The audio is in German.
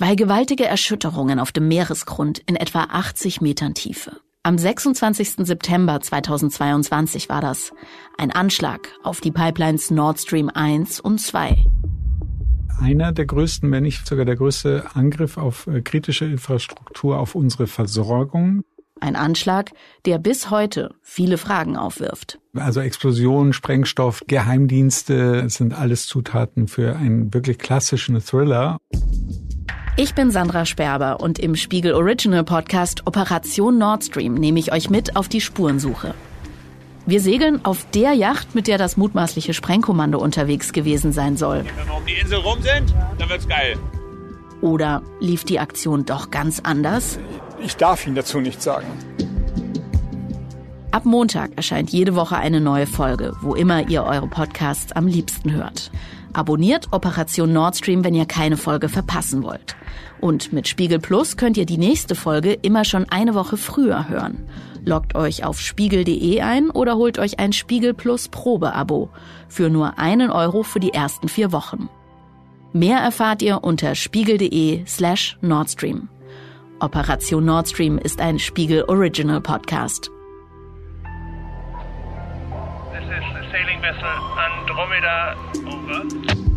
Zwei gewaltige Erschütterungen auf dem Meeresgrund in etwa 80 Metern Tiefe. Am 26. September 2022 war das. Ein Anschlag auf die Pipelines Nord Stream 1 und 2. Einer der größten, wenn nicht sogar der größte Angriff auf äh, kritische Infrastruktur, auf unsere Versorgung. Ein Anschlag, der bis heute viele Fragen aufwirft. Also Explosionen, Sprengstoff, Geheimdienste sind alles Zutaten für einen wirklich klassischen Thriller. Ich bin Sandra Sperber und im Spiegel Original Podcast Operation Nord Stream nehme ich euch mit auf die Spurensuche. Wir segeln auf der Yacht, mit der das mutmaßliche Sprengkommando unterwegs gewesen sein soll. Wenn wir um die Insel rum sind, dann wird's geil. Oder lief die Aktion doch ganz anders? Ich darf Ihnen dazu nichts sagen. Ab Montag erscheint jede Woche eine neue Folge, wo immer ihr eure Podcasts am liebsten hört. Abonniert Operation Nord Stream, wenn ihr keine Folge verpassen wollt. Und mit Spiegel Plus könnt ihr die nächste Folge immer schon eine Woche früher hören. Loggt euch auf spiegel.de ein oder holt euch ein Spiegel Plus Probeabo für nur einen Euro für die ersten vier Wochen. Mehr erfahrt ihr unter spiegel.de slash Nordstream. Operation Nord Stream ist ein Spiegel Original Podcast. Sailing vessel Andromeda. Over.